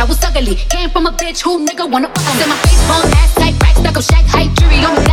I was ugly. Came from a bitch who nigga wanna fuck. I'm in my face, bone ass tight, rack stuck up, shack height, jury on me.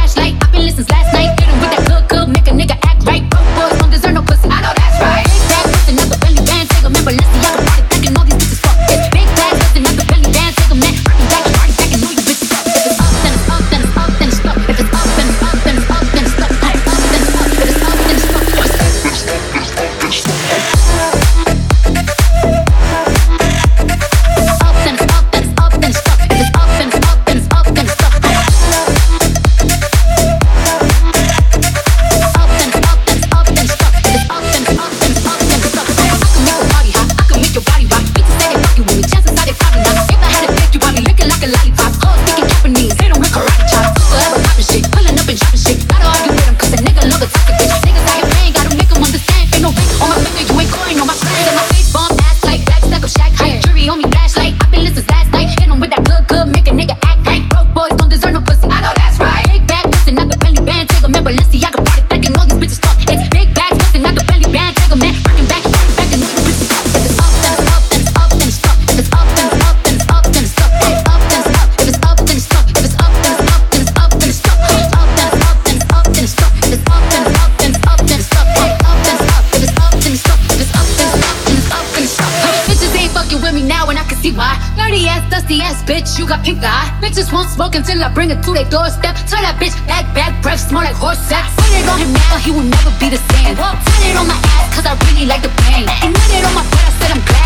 nasty ass bitch, you got pink eye. Bitches won't smoke until I bring it to their doorstep. Tell that bitch, back, back, breath, smell like horse sex. Put it on him now, he will never be the same. Put it on my ass, cause I really like the pain. And put it on my butt, I said I'm glad.